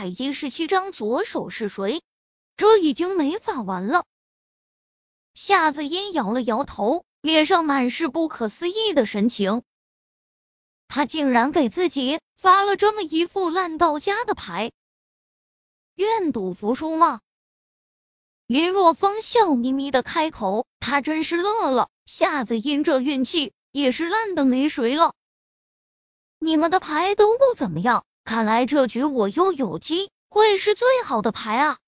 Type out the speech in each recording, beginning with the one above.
百一十七章左手是谁？这已经没法玩了。夏子音摇了摇头，脸上满是不可思议的神情。他竟然给自己发了这么一副烂到家的牌，愿赌服输吗？林若风笑眯眯的开口，他真是乐了。夏子音这运气也是烂的没谁了。你们的牌都不怎么样，看来这局我又有机会是最好的牌啊！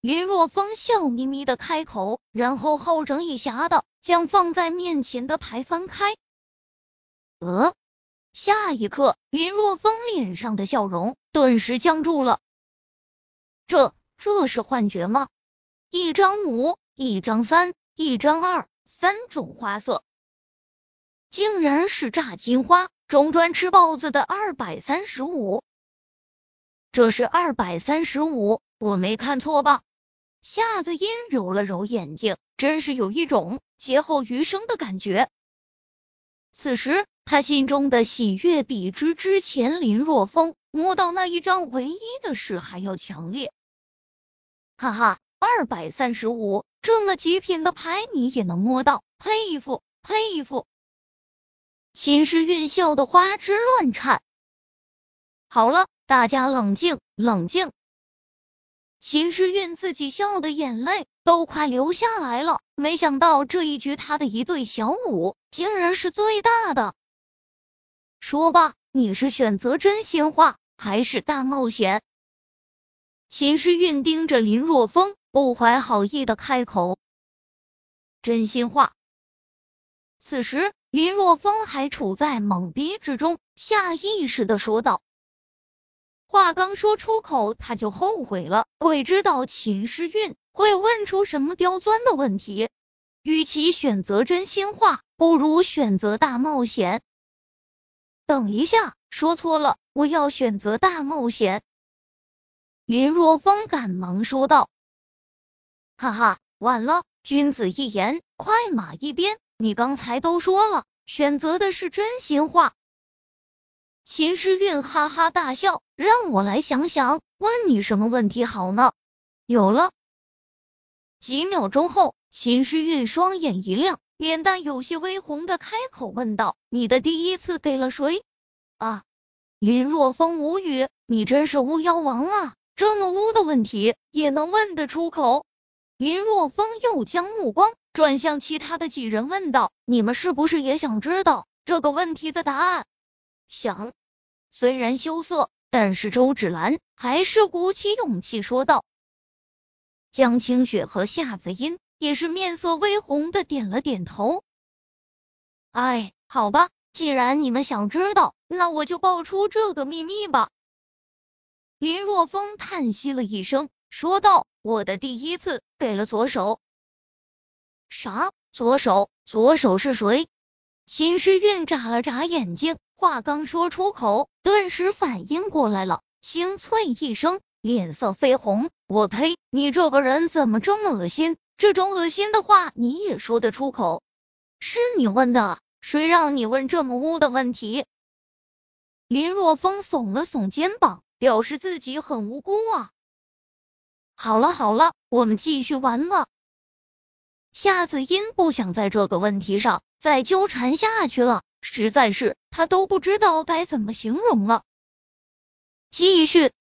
林若风笑眯眯的开口，然后好整以暇的将放在面前的牌翻开。呃，下一刻，林若风脸上的笑容顿时僵住了。这这是幻觉吗？一张五，一张三，一张二，三种花色，竟然是炸金花中专吃包子的二百三十五。这是二百三十五，我没看错吧？夏子音揉了揉眼睛，真是有一种劫后余生的感觉。此时，他心中的喜悦比之之前林若风摸到那一张唯一的事还要强烈。哈哈。二百三十五，这么极品的牌你也能摸到，佩服佩服！秦时运笑的花枝乱颤。好了，大家冷静冷静。秦时运自己笑的眼泪都快流下来了，没想到这一局他的一对小五竟然是最大的。说吧，你是选择真心话还是大冒险？秦时运盯着林若风。不怀好意的开口，真心话。此时林若风还处在懵逼之中，下意识的说道：“话刚说出口，他就后悔了。鬼知道秦诗韵会问出什么刁钻的问题。与其选择真心话，不如选择大冒险。”等一下，说错了，我要选择大冒险。林若风赶忙说道。哈哈，晚了！君子一言，快马一鞭。你刚才都说了，选择的是真心话。秦诗韵哈哈大笑，让我来想想，问你什么问题好呢？有了。几秒钟后，秦诗韵双眼一亮，脸蛋有些微红的开口问道：“你的第一次给了谁？”啊！林若风无语，你真是巫妖王啊！这么污的问题也能问得出口。林若风又将目光转向其他的几人，问道：“你们是不是也想知道这个问题的答案？”想。虽然羞涩，但是周芷兰还是鼓起勇气说道。江清雪和夏子音也是面色微红的点了点头。哎，好吧，既然你们想知道，那我就爆出这个秘密吧。林若风叹息了一声，说道。我的第一次给了左手。啥？左手？左手是谁？秦时韵眨了眨眼睛，话刚说出口，顿时反应过来了，清脆一声，脸色绯红。我呸！你这个人怎么这么恶心？这种恶心的话你也说得出口？是你问的？谁让你问这么污的问题？林若风耸了耸肩膀，表示自己很无辜啊。好了好了，我们继续玩了。夏子音不想在这个问题上再纠缠下去了，实在是他都不知道该怎么形容了。继续，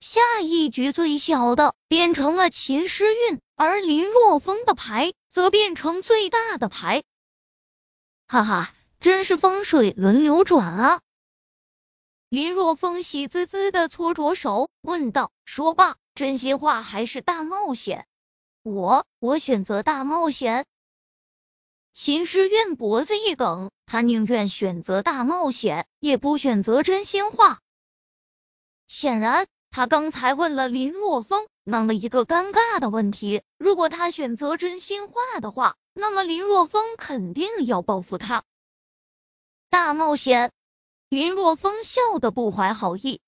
下一局最小的变成了秦诗韵，而林若风的牌则变成最大的牌。哈哈，真是风水轮流转啊！林若风喜滋滋的搓着手，问道：“说罢。”真心话还是大冒险？我我选择大冒险。秦诗韵脖子一梗，他宁愿选择大冒险，也不选择真心话。显然，他刚才问了林若风那么一个尴尬的问题。如果他选择真心话的话，那么林若风肯定要报复他。大冒险！林若风笑得不怀好意，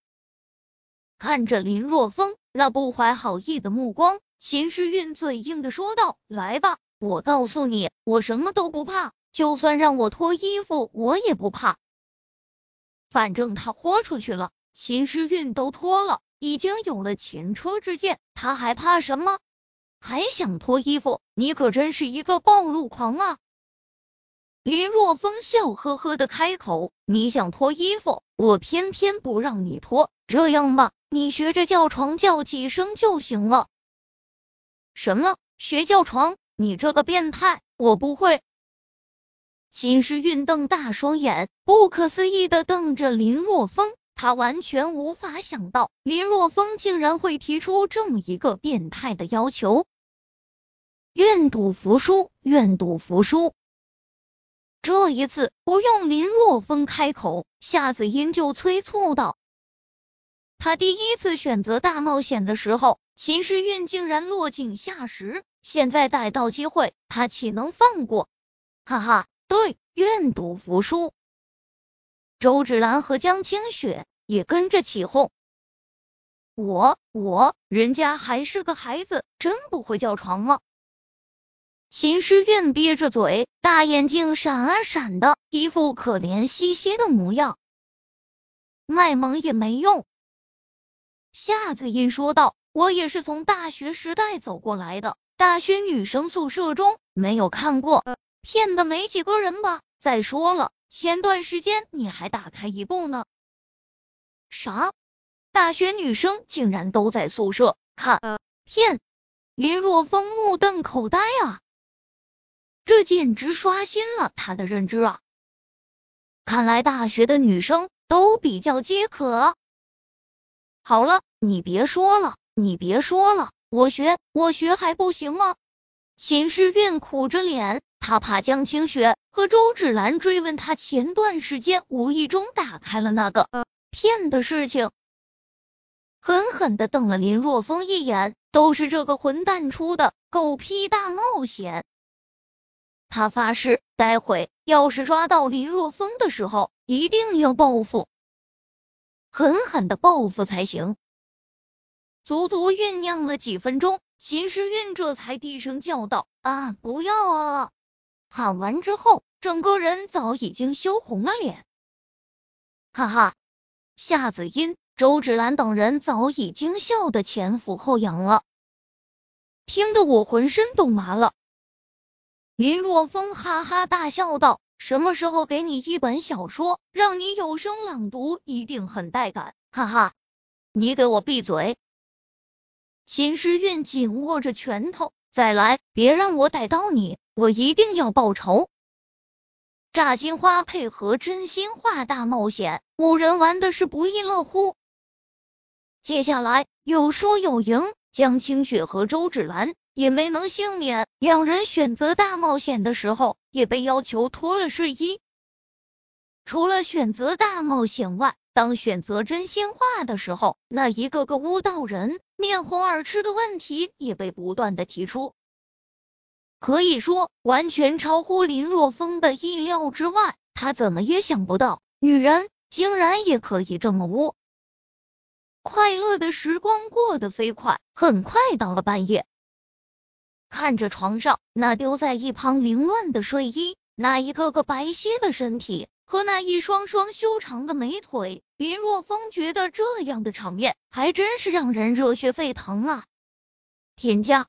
看着林若风。那不怀好意的目光，秦时运嘴硬的说道：“来吧，我告诉你，我什么都不怕，就算让我脱衣服，我也不怕。反正他豁出去了。”秦时运都脱了，已经有了前车之鉴，他还怕什么？还想脱衣服？你可真是一个暴露狂啊！林若风笑呵呵的开口：“你想脱衣服，我偏偏不让你脱。这样吧，你学着叫床叫几声就行了。”什么？学叫床？你这个变态！我不会。秦时运瞪大双眼，不可思议的瞪着林若风。他完全无法想到，林若风竟然会提出这么一个变态的要求。愿赌服输，愿赌服输。这一次不用林若风开口，夏子音就催促道：“他第一次选择大冒险的时候，秦时运竟然落井下石，现在逮到机会，他岂能放过？哈哈。”对，愿赌服输。周芷兰和江清雪也跟着起哄。我我，人家还是个孩子，真不会叫床吗？秦诗韵憋着嘴，大眼睛闪啊闪的，一副可怜兮兮的模样。卖萌也没用。夏子音说道：“我也是从大学时代走过来的，大学女生宿舍中没有看过。”骗的没几个人吧？再说了，前段时间你还打开一部呢。啥？大学女生竟然都在宿舍看骗？林若风目瞪口呆啊！这简直刷新了他的认知啊！看来大学的女生都比较饥渴。好了，你别说了，你别说了，我学我学还不行吗？秦诗韵苦着脸。他怕江清雪和周芷兰追问他前段时间无意中打开了那个骗的事情，狠狠的瞪了林若风一眼，都是这个混蛋出的狗屁大冒险。他发誓，待会要是抓到林若风的时候，一定要报复，狠狠的报复才行。足足酝酿了几分钟，秦时运这才低声叫道：“啊，不要啊！”喊完之后，整个人早已经羞红了脸。哈哈，夏子音、周芷兰等人早已经笑得前俯后仰了，听得我浑身都麻了。林若风哈哈大笑道：“什么时候给你一本小说，让你有声朗读，一定很带感。”哈哈，你给我闭嘴！秦时运紧握着拳头，再来，别让我逮到你！我一定要报仇！炸金花配合真心话大冒险，五人玩的是不亦乐乎。接下来有输有赢，江清雪和周芷兰也没能幸免。两人选择大冒险的时候，也被要求脱了睡衣。除了选择大冒险外，当选择真心话的时候，那一个个巫道人面红耳赤的问题也被不断的提出。可以说，完全超乎林若风的意料之外。他怎么也想不到，女人竟然也可以这么污。快乐的时光过得飞快，很快到了半夜。看着床上那丢在一旁凌乱的睡衣，那一个个白皙的身体和那一双双修长的美腿，林若风觉得这样的场面还真是让人热血沸腾啊！天价！